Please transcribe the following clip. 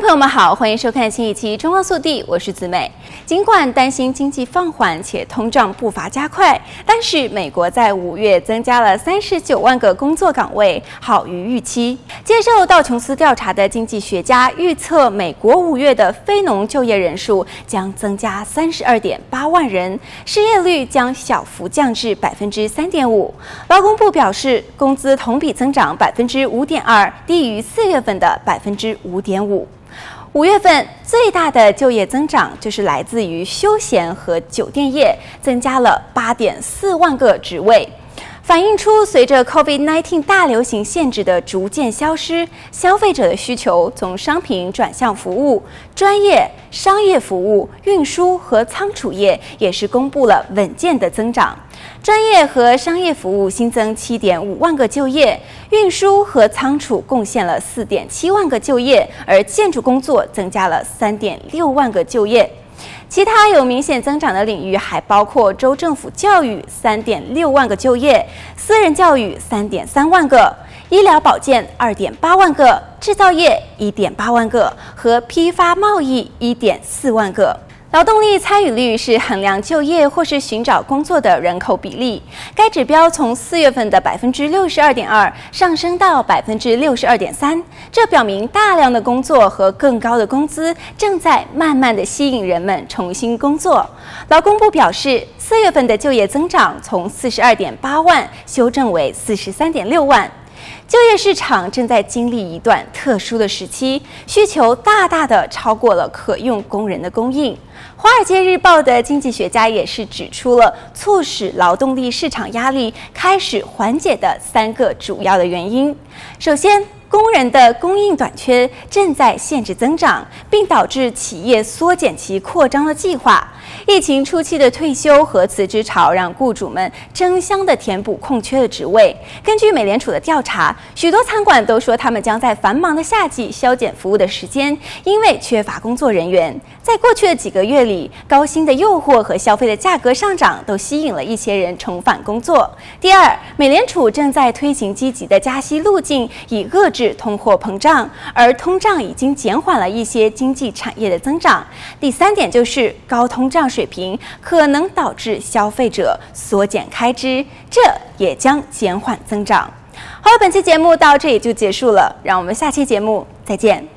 朋友们好，欢迎收看新一期《中澳速递》，我是子美。尽管担心经济放缓且通胀步伐加快，但是美国在五月增加了三十九万个工作岗位，好于预期。接受道琼斯调查的经济学家预测，美国五月的非农就业人数将增加三十二点八万人，失业率将小幅降至百分之三点五。劳工部表示，工资同比增长百分之五点二，低于四月份的百分之五点五。五月份最大的就业增长就是来自于休闲和酒店业，增加了八点四万个职位。反映出随着 COVID-19 大流行限制的逐渐消失，消费者的需求从商品转向服务，专业、商业服务、运输和仓储业也是公布了稳健的增长。专业和商业服务新增七点五万个就业，运输和仓储贡献了四点七万个就业，而建筑工作增加了三点六万个就业。其他有明显增长的领域还包括州政府教育三点六万个就业，私人教育三点三万个，医疗保健二点八万个，制造业一点八万个和批发贸易一点四万个。劳动力参与率是衡量就业或是寻找工作的人口比例，该指标从四月份的百分之六十二点二上升到百分之六十二点三，这表明大量的工作和更高的工资正在慢慢的吸引人们重新工作。劳工部表示，四月份的就业增长从四十二点八万修正为四十三点六万。就业市场正在经历一段特殊的时期，需求大大的超过了可用工人的供应。《华尔街日报》的经济学家也是指出了促使劳动力市场压力开始缓解的三个主要的原因。首先，工人的供应短缺正在限制增长，并导致企业缩减其扩张的计划。疫情初期的退休和辞职潮，让雇主们争相的填补空缺的职位。根据美联储的调查，许多餐馆都说他们将在繁忙的夏季削减服务的时间，因为缺乏工作人员。在过去的几个月里，高薪的诱惑和消费的价格上涨都吸引了一些人重返工作。第二，美联储正在推行积极的加息路径，以遏制通货膨胀，而通胀已经减缓了一些经济产业的增长。第三点就是高通胀水平可能导致消费者缩减开支，这也将减缓增长。好了，本期节目到这里就结束了，让我们下期节目再见。